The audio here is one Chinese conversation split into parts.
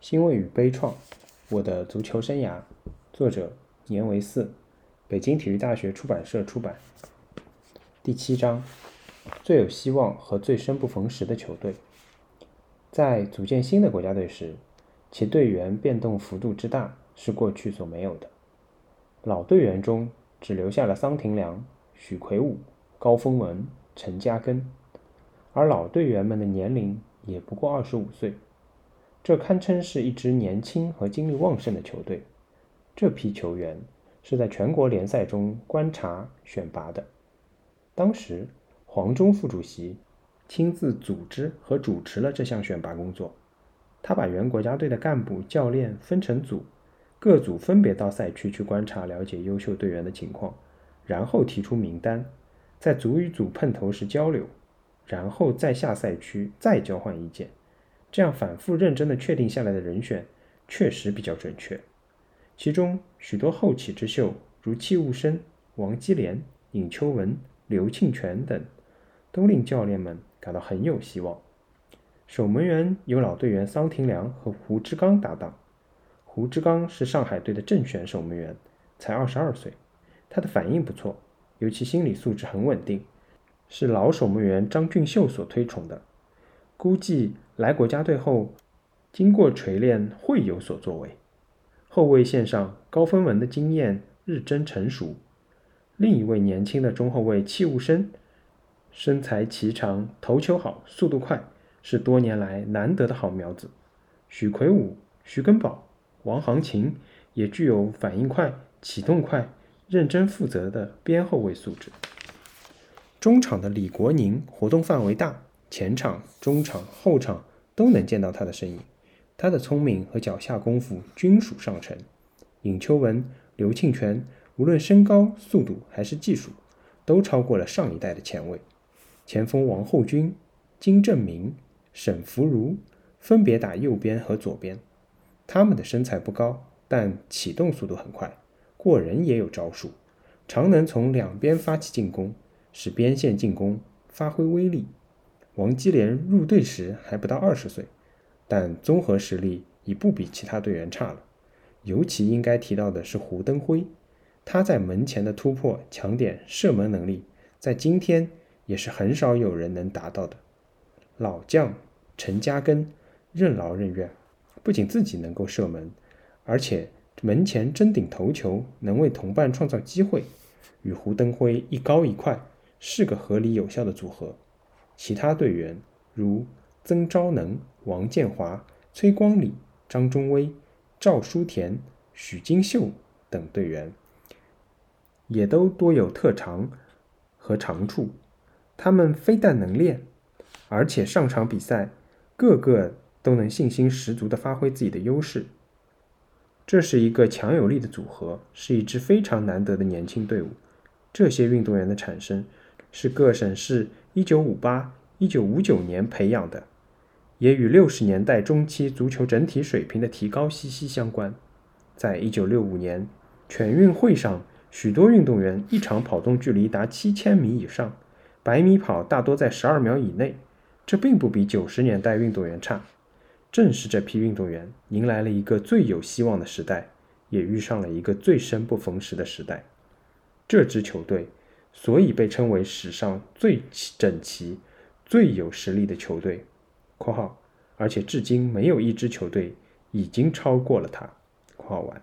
欣慰与悲怆，我的足球生涯，作者年维四，北京体育大学出版社出版。第七章，最有希望和最生不逢时的球队。在组建新的国家队时，其队员变动幅度之大是过去所没有的。老队员中只留下了桑廷良、许魁武、高峰文、陈嘉庚，而老队员们的年龄也不过二十五岁。这堪称是一支年轻和精力旺盛的球队。这批球员是在全国联赛中观察选拔的。当时，黄忠副主席亲自组织和主持了这项选拔工作。他把原国家队的干部、教练分成组，各组分别到赛区去观察、了解优秀队员的情况，然后提出名单，在组与组碰头时交流，然后再下赛区再交换意见。这样反复认真的确定下来的人选，确实比较准确。其中许多后起之秀，如戚务生、王基连、尹秋文、刘庆全等，都令教练们感到很有希望。守门员由老队员桑廷良和胡志刚搭档。胡志刚是上海队的正选守门员，才二十二岁，他的反应不错，尤其心理素质很稳定，是老守门员张俊秀所推崇的。估计来国家队后，经过锤炼会有所作为。后卫线上，高分文的经验日臻成熟。另一位年轻的中后卫戚务生，身材颀长，头球好，速度快，是多年来难得的好苗子。许魁武、徐根宝、王航琴也具有反应快、启动快、认真负责的边后卫素质。中场的李国宁活动范围大。前场、中场、后场都能见到他的身影，他的聪明和脚下功夫均属上乘。尹秋文、刘庆全无论身高、速度还是技术，都超过了上一代的前卫。前锋王厚军、金正明、沈福如分别打右边和左边，他们的身材不高，但启动速度很快，过人也有招数，常能从两边发起进攻，使边线进攻发挥威力。王基连入队时还不到二十岁，但综合实力已不比其他队员差了。尤其应该提到的是胡登辉，他在门前的突破、抢点、射门能力，在今天也是很少有人能达到的。老将陈嘉庚任劳任怨，不仅自己能够射门，而且门前争顶头球，能为同伴创造机会，与胡登辉一高一快，是个合理有效的组合。其他队员如曾昭能、王建华、崔光礼、张中威、赵书田、许金秀等队员，也都多有特长和长处。他们非但能练，而且上场比赛，个个都能信心十足地发挥自己的优势。这是一个强有力的组合，是一支非常难得的年轻队伍。这些运动员的产生，是各省市。一九五八、一九五九年培养的，也与六十年代中期足球整体水平的提高息息相关。在一九六五年全运会上，许多运动员一场跑动距离达七千米以上，百米跑大多在十二秒以内，这并不比九十年代运动员差。正是这批运动员迎来了一个最有希望的时代，也遇上了一个最生不逢时的时代。这支球队。所以被称为史上最整齐、最有实力的球队（括号），而且至今没有一支球队已经超过了它（括号完）。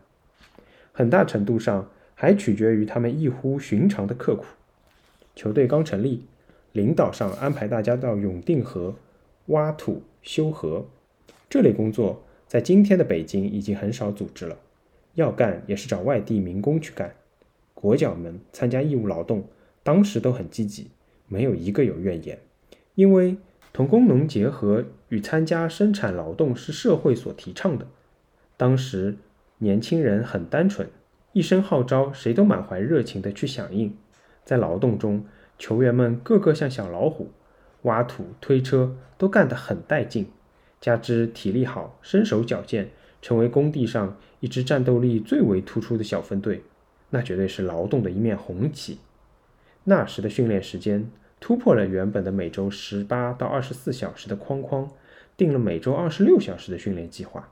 很大程度上还取决于他们异乎寻常的刻苦。球队刚成立，领导上安排大家到永定河挖土修河，这类工作在今天的北京已经很少组织了，要干也是找外地民工去干。国脚们参加义务劳动。当时都很积极，没有一个有怨言，因为同工农结合与参加生产劳动是社会所提倡的。当时年轻人很单纯，一声号召，谁都满怀热情地去响应。在劳动中，球员们个个像小老虎，挖土、推车都干得很带劲，加之体力好、身手矫健，成为工地上一支战斗力最为突出的小分队，那绝对是劳动的一面红旗。那时的训练时间突破了原本的每周十八到二十四小时的框框，定了每周二十六小时的训练计划。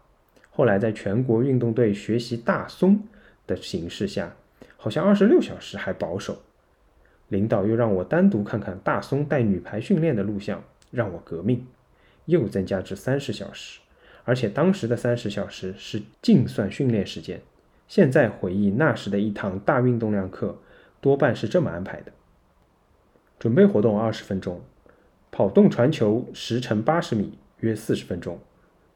后来在全国运动队学习大松的形势下，好像二十六小时还保守。领导又让我单独看看大松带女排训练的录像，让我革命，又增加至三十小时。而且当时的三十小时是净算训练时间。现在回忆那时的一堂大运动量课，多半是这么安排的：准备活动二十分钟，跑动传球十乘八十米约四十分钟，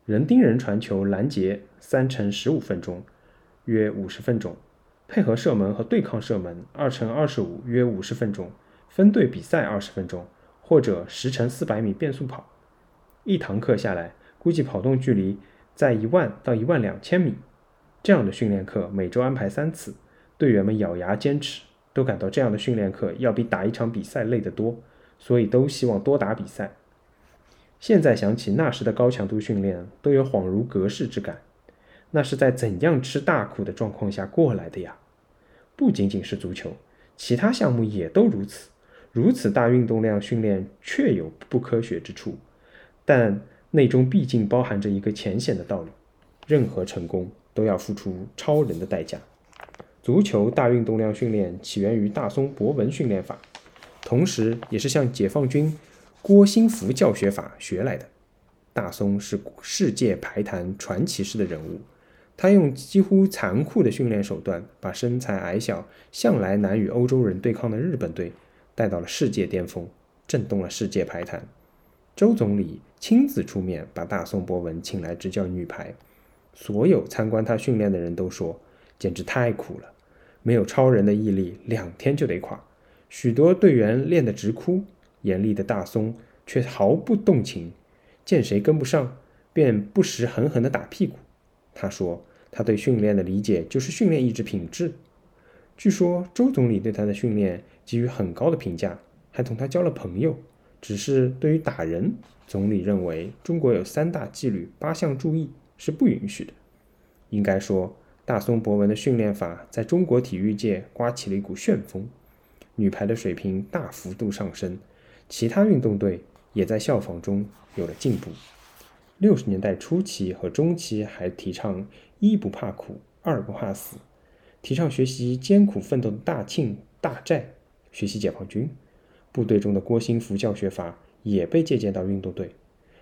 人盯人传球拦截三乘十五分钟约五十分钟，配合射门和对抗射门二乘二十五约五十分钟，分队比赛二十分钟，或者十乘四百米变速跑。一堂课下来。估计跑动距离在一万到一万两千米，这样的训练课每周安排三次，队员们咬牙坚持，都感到这样的训练课要比打一场比赛累得多，所以都希望多打比赛。现在想起那时的高强度训练，都有恍如隔世之感。那是在怎样吃大苦的状况下过来的呀？不仅仅是足球，其他项目也都如此。如此大运动量训练确有不科学之处，但。内中毕竟包含着一个浅显的道理：任何成功都要付出超人的代价。足球大运动量训练起源于大松博文训练法，同时也是向解放军郭新福教学法学来的。大松是世界排坛传奇式的人物，他用几乎残酷的训练手段，把身材矮小、向来难与欧洲人对抗的日本队带到了世界巅峰，震动了世界排坛。周总理亲自出面把大松博文请来执教女排，所有参观他训练的人都说，简直太苦了，没有超人的毅力，两天就得垮。许多队员练得直哭，严厉的大松却毫不动情，见谁跟不上，便不时狠狠地打屁股。他说，他对训练的理解就是训练意志品质。据说周总理对他的训练给予很高的评价，还同他交了朋友。只是对于打人，总理认为中国有三大纪律、八项注意是不允许的。应该说，大松博文的训练法在中国体育界刮起了一股旋风，女排的水平大幅度上升，其他运动队也在效仿中有了进步。六十年代初期和中期还提倡一不怕苦，二不怕死，提倡学习艰苦奋斗的大庆、大寨，学习解放军。部队中的郭兴福教学法也被借鉴到运动队，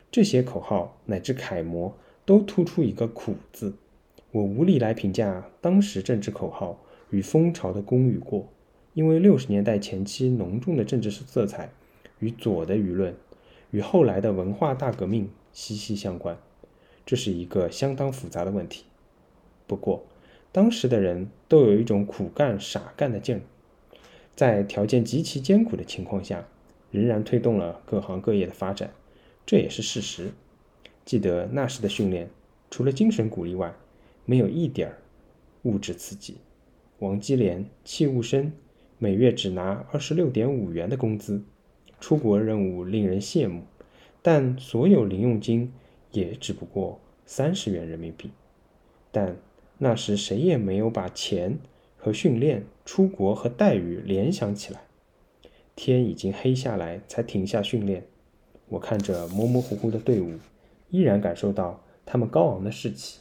这些口号乃至楷模都突出一个“苦”字。我无力来评价当时政治口号与风潮的功与过，因为六十年代前期浓重的政治色彩与左的舆论与后来的文化大革命息息相关，这是一个相当复杂的问题。不过，当时的人都有一种苦干傻干的劲儿。在条件极其艰苦的情况下，仍然推动了各行各业的发展，这也是事实。记得那时的训练，除了精神鼓励外，没有一点儿物质刺激。王基连、戚务生每月只拿二十六点五元的工资，出国任务令人羡慕，但所有零用金也只不过三十元人民币。但那时谁也没有把钱。和训练、出国和待遇联想起来，天已经黑下来，才停下训练。我看着模模糊糊的队伍，依然感受到他们高昂的士气。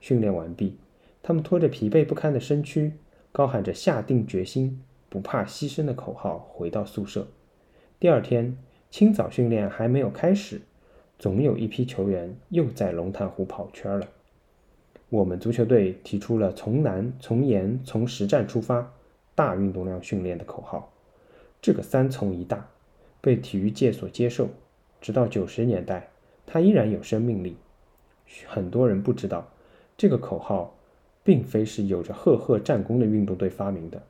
训练完毕，他们拖着疲惫不堪的身躯，高喊着“下定决心，不怕牺牲”的口号回到宿舍。第二天清早训练还没有开始，总有一批球员又在龙潭湖跑圈了。我们足球队提出了从难、从严、从实战出发，大运动量训练的口号。这个“三从一大”被体育界所接受，直到九十年代，它依然有生命力。很多人不知道，这个口号并非是有着赫赫战功的运动队发明的，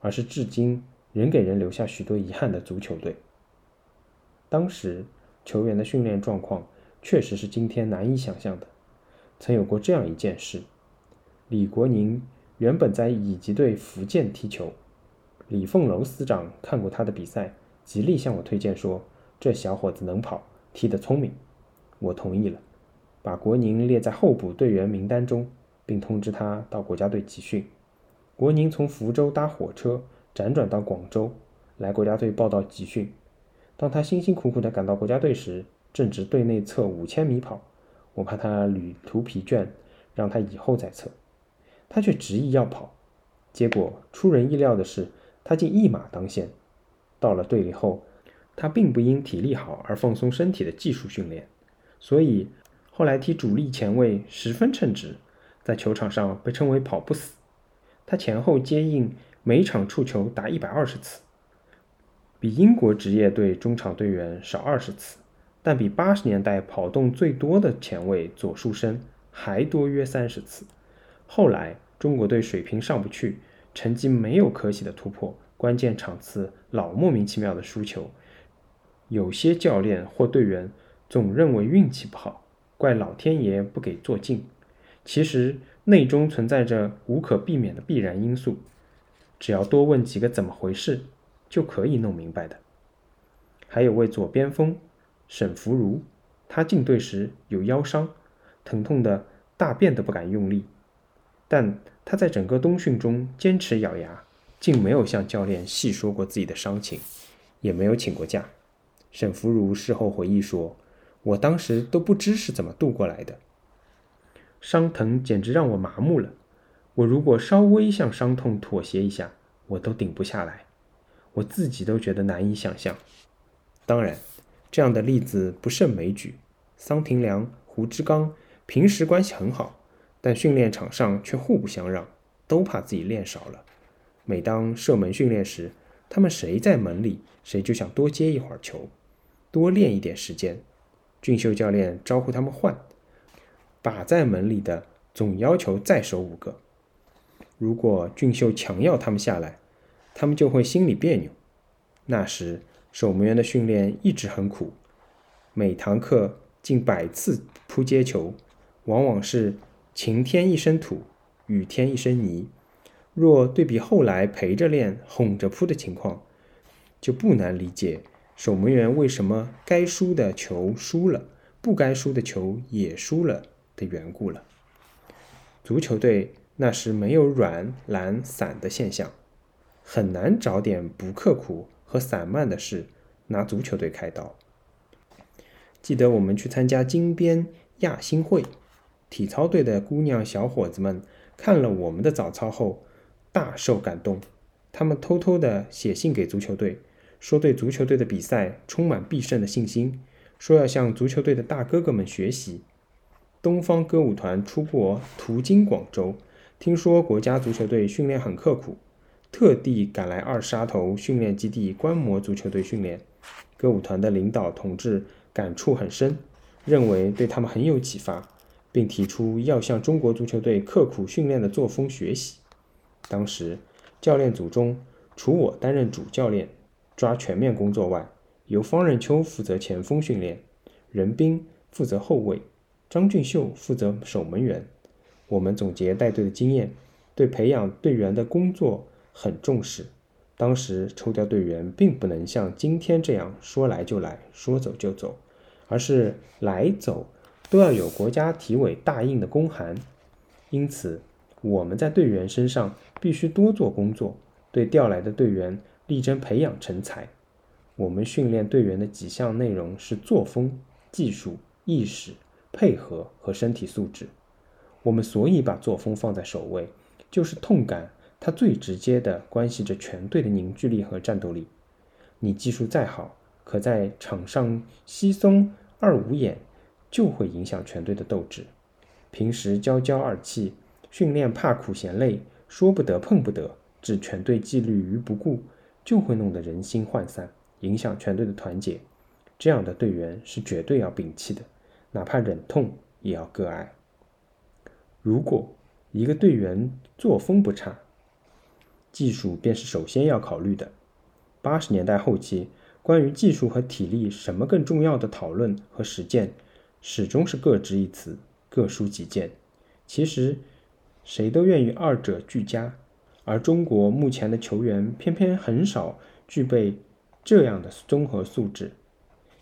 而是至今仍给人留下许多遗憾的足球队。当时球员的训练状况确实是今天难以想象的。曾有过这样一件事：李国宁原本在乙级队福建踢球，李凤楼司长看过他的比赛，极力向我推荐说：“这小伙子能跑，踢得聪明。”我同意了，把国宁列在候补队员名单中，并通知他到国家队集训。国宁从福州搭火车辗转到广州，来国家队报到集训。当他辛辛苦苦地赶到国家队时，正值队内测五千米跑。我怕他旅途疲倦，让他以后再测。他却执意要跑，结果出人意料的是，他竟一马当先。到了队里后，他并不因体力好而放松身体的技术训练，所以后来踢主力前卫十分称职，在球场上被称为“跑不死”。他前后接应每场触球达一百二十次，比英国职业队中场队员少二十次，但比八十年代跑动最多的前卫左树生还多约三十次。后来中国队水平上不去，成绩没有可喜的突破，关键场次老莫名其妙的输球。有些教练或队员总认为运气不好，怪老天爷不给做进。其实内中存在着无可避免的必然因素，只要多问几个怎么回事，就可以弄明白的。还有位左边锋沈福如，他进队时有腰伤，疼痛的大便都不敢用力，但他在整个冬训中坚持咬牙，竟没有向教练细说过自己的伤情，也没有请过假。沈福如事后回忆说：“我当时都不知是怎么度过来的，伤疼简直让我麻木了。我如果稍微向伤痛妥协一下，我都顶不下来，我自己都觉得难以想象。当然，这样的例子不胜枚举。桑廷良、胡志刚平时关系很好，但训练场上却互不相让，都怕自己练少了。每当射门训练时，他们谁在门里，谁就想多接一会儿球。”多练一点时间，俊秀教练招呼他们换，把在门里的总要求再守五个。如果俊秀强要他们下来，他们就会心里别扭。那时守门员的训练一直很苦，每堂课近百次扑接球，往往是晴天一身土，雨天一身泥。若对比后来陪着练、哄着扑的情况，就不难理解。守门员为什么该输的球输了，不该输的球也输了的缘故了？足球队那时没有软、懒、散的现象，很难找点不刻苦和散漫的事拿足球队开刀。记得我们去参加金边亚新会，体操队的姑娘小伙子们看了我们的早操后大受感动，他们偷偷的写信给足球队。说对足球队的比赛充满必胜的信心，说要向足球队的大哥哥们学习。东方歌舞团出国途经广州，听说国家足球队训练很刻苦，特地赶来二沙头训练基地观摩足球队训练。歌舞团的领导同志感触很深，认为对他们很有启发，并提出要向中国足球队刻苦训练的作风学习。当时教练组中，除我担任主教练。抓全面工作外，由方任秋负责前锋训练，任斌负责后卫，张俊秀负责守门员。我们总结带队的经验，对培养队员的工作很重视。当时抽调队员并不能像今天这样说来就来说走就走，而是来走都要有国家体委大印的公函。因此，我们在队员身上必须多做工作，对调来的队员。力争培养成才。我们训练队员的几项内容是作风、技术、意识、配合和身体素质。我们所以把作风放在首位，就是痛感它最直接的关系着全队的凝聚力和战斗力。你技术再好，可在场上稀松二五眼，就会影响全队的斗志。平时娇娇二气，训练怕苦嫌累，说不得碰不得，置全队纪律于不顾。就会弄得人心涣散，影响全队的团结。这样的队员是绝对要摒弃的，哪怕忍痛也要割爱。如果一个队员作风不差，技术便是首先要考虑的。八十年代后期，关于技术和体力什么更重要的讨论和实践，始终是各执一词，各抒己见。其实，谁都愿意二者俱佳。而中国目前的球员偏偏很少具备这样的综合素质。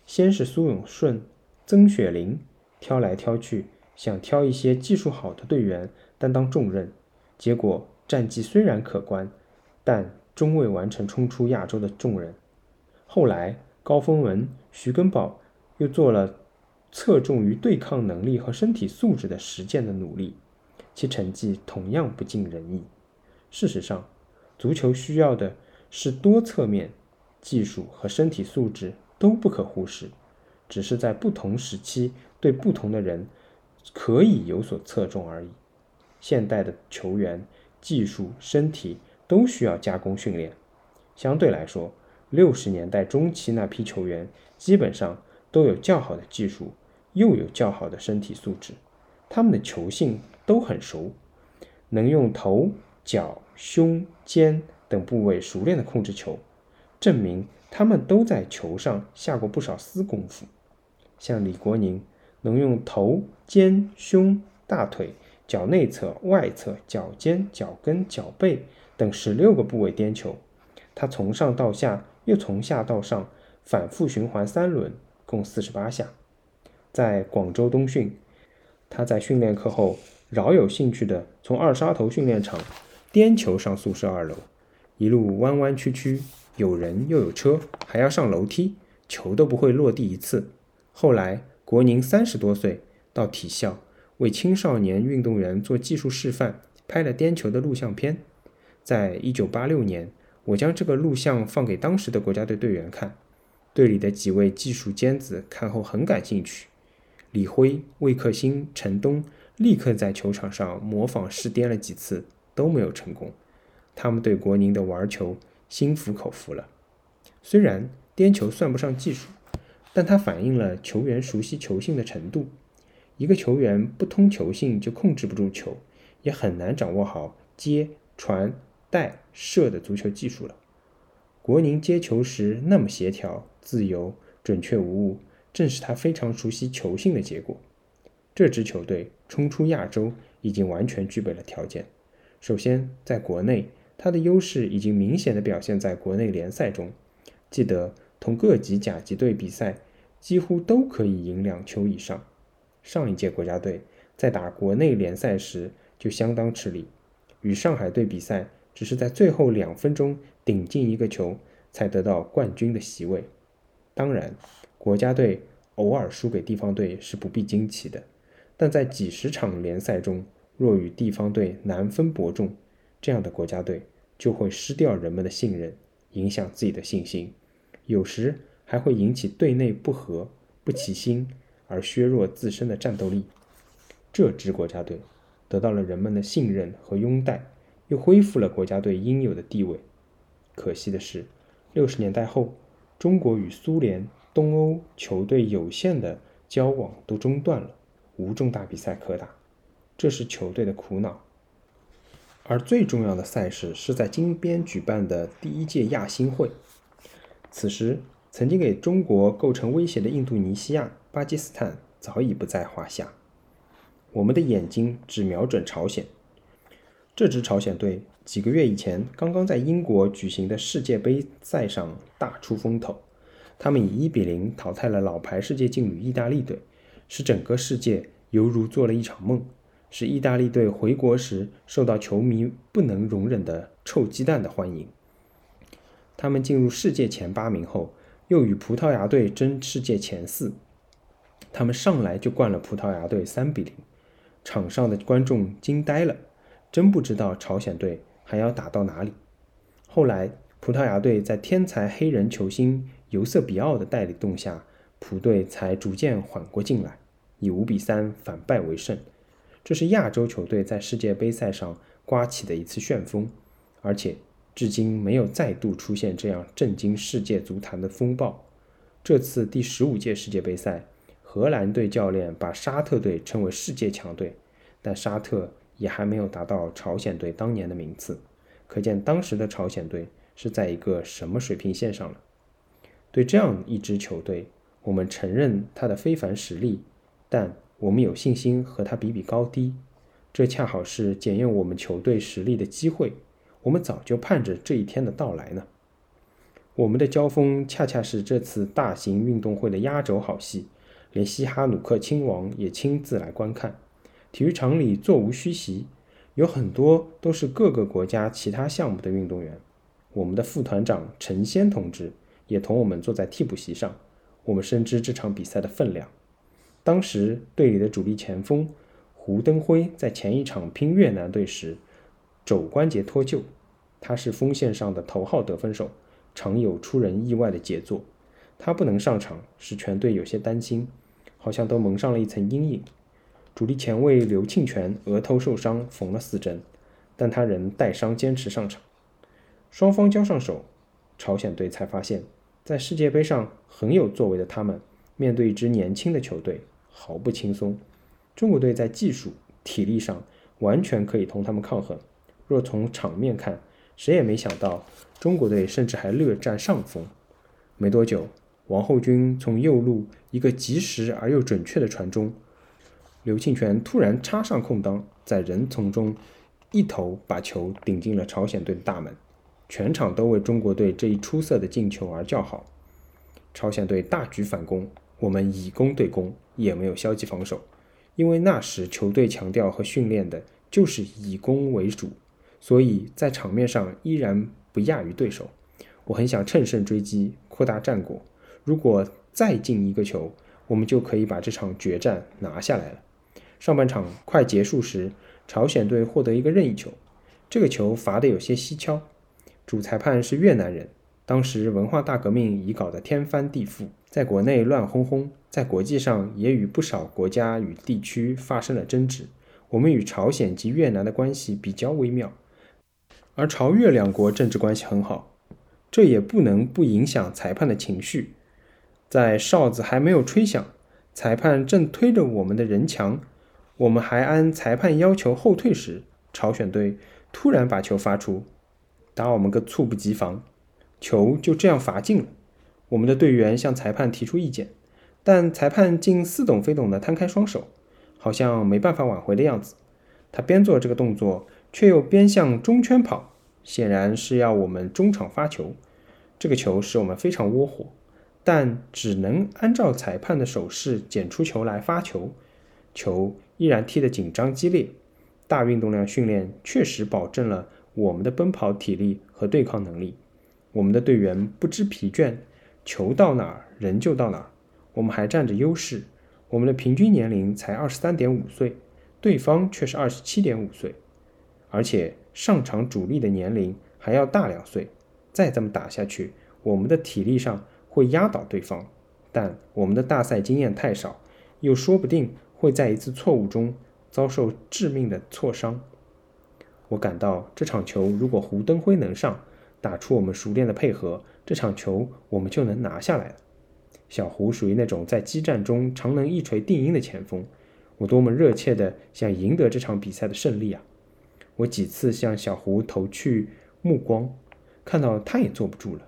先是苏永顺、曾雪林挑来挑去，想挑一些技术好的队员担当重任，结果战绩虽然可观，但终未完成冲出亚洲的重任。后来高峰文、徐根宝又做了侧重于对抗能力和身体素质的实践的努力，其成绩同样不尽人意。事实上，足球需要的是多侧面、技术和身体素质都不可忽视，只是在不同时期对不同的人可以有所侧重而已。现代的球员技术、身体都需要加工训练。相对来说，六十年代中期那批球员基本上都有较好的技术，又有较好的身体素质，他们的球性都很熟，能用头、脚、胸、肩等部位熟练的控制球，证明他们都在球上下过不少私功夫。像李国宁，能用头、肩、胸、大腿、脚内侧、外侧、脚尖、脚跟、脚背等十六个部位颠球。他从上到下，又从下到上，反复循环三轮，共四十八下。在广州冬训，他在训练课后饶有兴趣地从二沙头训练场颠球上宿舍二楼，一路弯弯曲曲，有人又有车，还要上楼梯，球都不会落地一次。后来，国宁三十多岁，到体校为青少年运动员做技术示范，拍了颠球的录像片。在一九八六年。我将这个录像放给当时的国家队队员看，队里的几位技术尖子看后很感兴趣。李辉、魏克星、陈东立刻在球场上模仿试颠了几次，都没有成功。他们对国宁的玩球心服口服了。虽然颠球算不上技术，但它反映了球员熟悉球性的程度。一个球员不通球性，就控制不住球，也很难掌握好接传。带射的足球技术了。国宁接球时那么协调、自由、准确无误，正是他非常熟悉球性的结果。这支球队冲出亚洲已经完全具备了条件。首先，在国内，他的优势已经明显的表现在国内联赛中。记得同各级甲级队比赛，几乎都可以赢两球以上。上一届国家队在打国内联赛时就相当吃力，与上海队比赛。只是在最后两分钟顶进一个球，才得到冠军的席位。当然，国家队偶尔输给地方队是不必惊奇的，但在几十场联赛中，若与地方队难分伯仲，这样的国家队就会失掉人们的信任，影响自己的信心，有时还会引起队内不和、不齐心，而削弱自身的战斗力。这支国家队得到了人们的信任和拥戴。又恢复了国家队应有的地位。可惜的是，六十年代后，中国与苏联、东欧球队有限的交往都中断了，无重大比赛可打，这是球队的苦恼。而最重要的赛事是在金边举办的第一届亚新会。此时，曾经给中国构成威胁的印度尼西亚、巴基斯坦早已不在话下，我们的眼睛只瞄准朝鲜。这支朝鲜队几个月以前刚刚在英国举行的世界杯赛上大出风头，他们以一比零淘汰了老牌世界劲旅意大利队，使整个世界犹如做了一场梦，是意大利队回国时受到球迷不能容忍的臭鸡蛋的欢迎。他们进入世界前八名后，又与葡萄牙队争世界前四，他们上来就灌了葡萄牙队三比零，场上的观众惊呆了。真不知道朝鲜队还要打到哪里。后来，葡萄牙队在天才黑人球星尤瑟比奥的带领下，葡队才逐渐缓过劲来，以五比三反败为胜。这是亚洲球队在世界杯赛上刮起的一次旋风，而且至今没有再度出现这样震惊世界足坛的风暴。这次第十五届世界杯赛，荷兰队教练把沙特队称为世界强队，但沙特。也还没有达到朝鲜队当年的名次，可见当时的朝鲜队是在一个什么水平线上了。对这样一支球队，我们承认他的非凡实力，但我们有信心和他比比高低。这恰好是检验我们球队实力的机会。我们早就盼着这一天的到来呢。我们的交锋恰恰是这次大型运动会的压轴好戏，连西哈努克亲王也亲自来观看。体育场里座无虚席，有很多都是各个国家其他项目的运动员。我们的副团长陈先同志也同我们坐在替补席上。我们深知这场比赛的分量。当时队里的主力前锋胡登辉在前一场拼越南队时肘关节脱臼，他是锋线上的头号得分手，常有出人意外的杰作。他不能上场，使全队有些担心，好像都蒙上了一层阴影。主力前卫刘庆全额头受伤，缝了四针，但他仍带伤坚持上场。双方交上手，朝鲜队才发现，在世界杯上很有作为的他们，面对一支年轻的球队。毫不轻松，中国队在技术、体力上完全可以同他们抗衡。若从场面看，谁也没想到中国队甚至还略占上风。没多久，王后军从右路一个及时而又准确的传中，刘庆全突然插上空当，在人丛中一头把球顶进了朝鲜队的大门。全场都为中国队这一出色的进球而叫好。朝鲜队大举反攻。我们以攻对攻，也没有消极防守，因为那时球队强调和训练的就是以攻为主，所以在场面上依然不亚于对手。我很想乘胜追击，扩大战果。如果再进一个球，我们就可以把这场决战拿下来了。上半场快结束时，朝鲜队获得一个任意球，这个球罚得有些蹊跷，主裁判是越南人。当时文化大革命已搞得天翻地覆，在国内乱哄哄，在国际上也与不少国家与地区发生了争执。我们与朝鲜及越南的关系比较微妙，而朝越两国政治关系很好，这也不能不影响裁判的情绪。在哨子还没有吹响，裁判正推着我们的人墙，我们还按裁判要求后退时，朝鲜队突然把球发出，打我们个猝不及防。球就这样罚进了。我们的队员向裁判提出意见，但裁判竟似懂非懂地摊开双手，好像没办法挽回的样子。他边做这个动作，却又边向中圈跑，显然是要我们中场发球。这个球使我们非常窝火，但只能按照裁判的手势捡出球来发球。球依然踢得紧张激烈。大运动量训练确实保证了我们的奔跑体力和对抗能力。我们的队员不知疲倦，球到哪儿人就到哪儿。我们还占着优势，我们的平均年龄才二十三点五岁，对方却是二十七点五岁，而且上场主力的年龄还要大两岁。再这么打下去，我们的体力上会压倒对方。但我们的大赛经验太少，又说不定会在一次错误中遭受致命的挫伤。我感到这场球如果胡登辉能上。打出我们熟练的配合，这场球我们就能拿下来了。小胡属于那种在激战中常能一锤定音的前锋，我多么热切地想赢得这场比赛的胜利啊！我几次向小胡投去目光，看到他也坐不住了，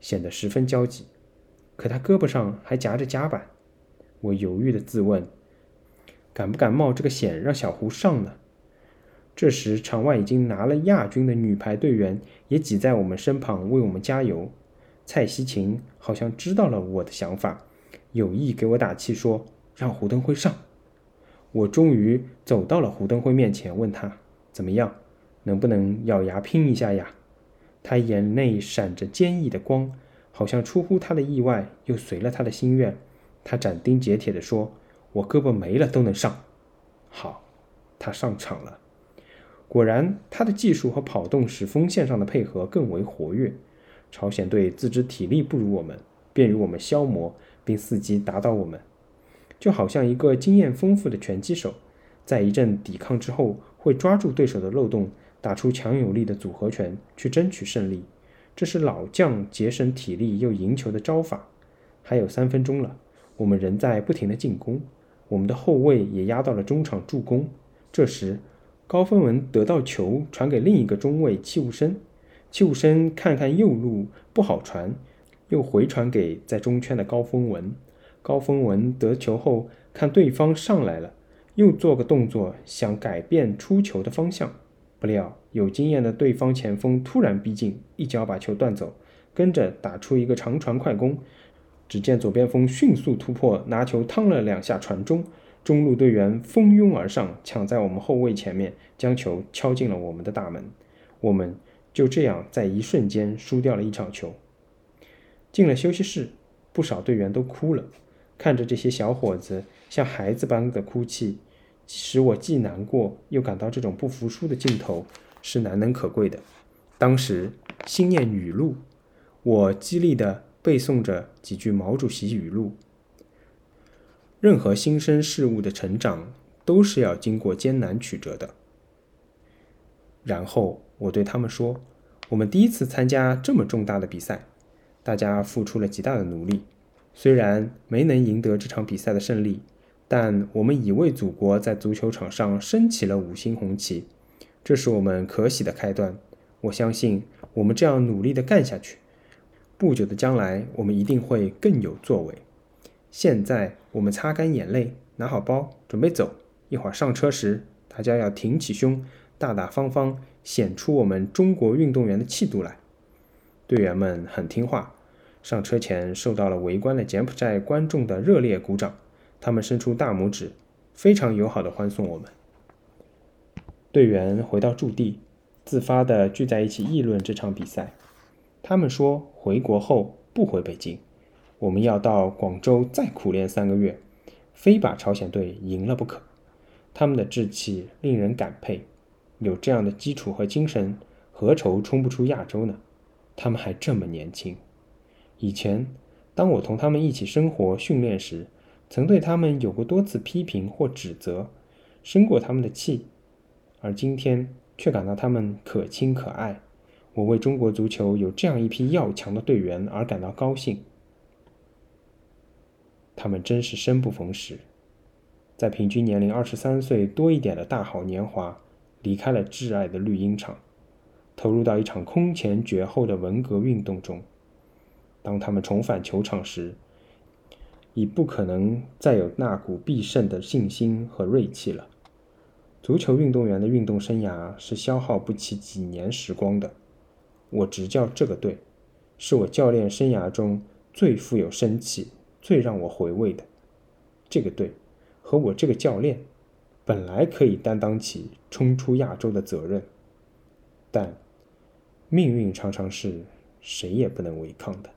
显得十分焦急。可他胳膊上还夹着夹板，我犹豫地自问：敢不敢冒这个险让小胡上呢？这时，场外已经拿了亚军的女排队员也挤在我们身旁为我们加油。蔡希琴好像知道了我的想法，有意给我打气，说让胡登辉上。我终于走到了胡登辉面前，问他怎么样，能不能咬牙拼一下呀？他眼内闪着坚毅的光，好像出乎他的意外，又随了他的心愿。他斩钉截铁地说：“我胳膊没了都能上。”好，他上场了。果然，他的技术和跑动使锋线上的配合更为活跃。朝鲜队自知体力不如我们，便于我们消磨，并伺机打倒我们，就好像一个经验丰富的拳击手，在一阵抵抗之后，会抓住对手的漏洞，打出强有力的组合拳，去争取胜利。这是老将节省体力又赢球的招法。还有三分钟了，我们仍在不停的进攻，我们的后卫也压到了中场助攻。这时，高峰文得到球，传给另一个中卫戚务生。戚务生看看右路不好传，又回传给在中圈的高峰文。高峰文得球后，看对方上来了，又做个动作想改变出球的方向，不料有经验的对方前锋突然逼近，一脚把球断走，跟着打出一个长传快攻。只见左边锋迅速突破，拿球趟了两下传中。中路队员蜂拥而上，抢在我们后卫前面，将球敲进了我们的大门。我们就这样在一瞬间输掉了一场球。进了休息室，不少队员都哭了，看着这些小伙子像孩子般的哭泣，使我既难过又感到这种不服输的劲头是难能可贵的。当时心念语录，我激励地背诵着几句毛主席语录：任何新生事物的成长都是要经过艰难曲折的。然后我对他们说：“我们第一次参加这么重大的比赛，大家付出了极大的努力。虽然没能赢得这场比赛的胜利，但我们已为祖国在足球场上升起了五星红旗，这是我们可喜的开端。我相信，我们这样努力的干下去，不久的将来，我们一定会更有作为。现在，我们擦干眼泪，拿好包，准备走。一会儿上车时，大家要挺起胸。”大大方方显出我们中国运动员的气度来。队员们很听话，上车前受到了围观的柬埔寨观众的热烈鼓掌，他们伸出大拇指，非常友好的欢送我们。队员回到驻地，自发的聚在一起议论这场比赛。他们说，回国后不回北京，我们要到广州再苦练三个月，非把朝鲜队赢了不可。他们的志气令人感佩。有这样的基础和精神，何愁冲不出亚洲呢？他们还这么年轻。以前，当我同他们一起生活训练时，曾对他们有过多次批评或指责，生过他们的气。而今天，却感到他们可亲可爱。我为中国足球有这样一批要强的队员而感到高兴。他们真是生不逢时，在平均年龄二十三岁多一点的大好年华。离开了挚爱的绿茵场，投入到一场空前绝后的文革运动中。当他们重返球场时，已不可能再有那股必胜的信心和锐气了。足球运动员的运动生涯是消耗不起几年时光的。我执教这个队，是我教练生涯中最富有生气、最让我回味的这个队和我这个教练本来可以担当起冲出亚洲的责任但命运常常是谁也不能违抗的。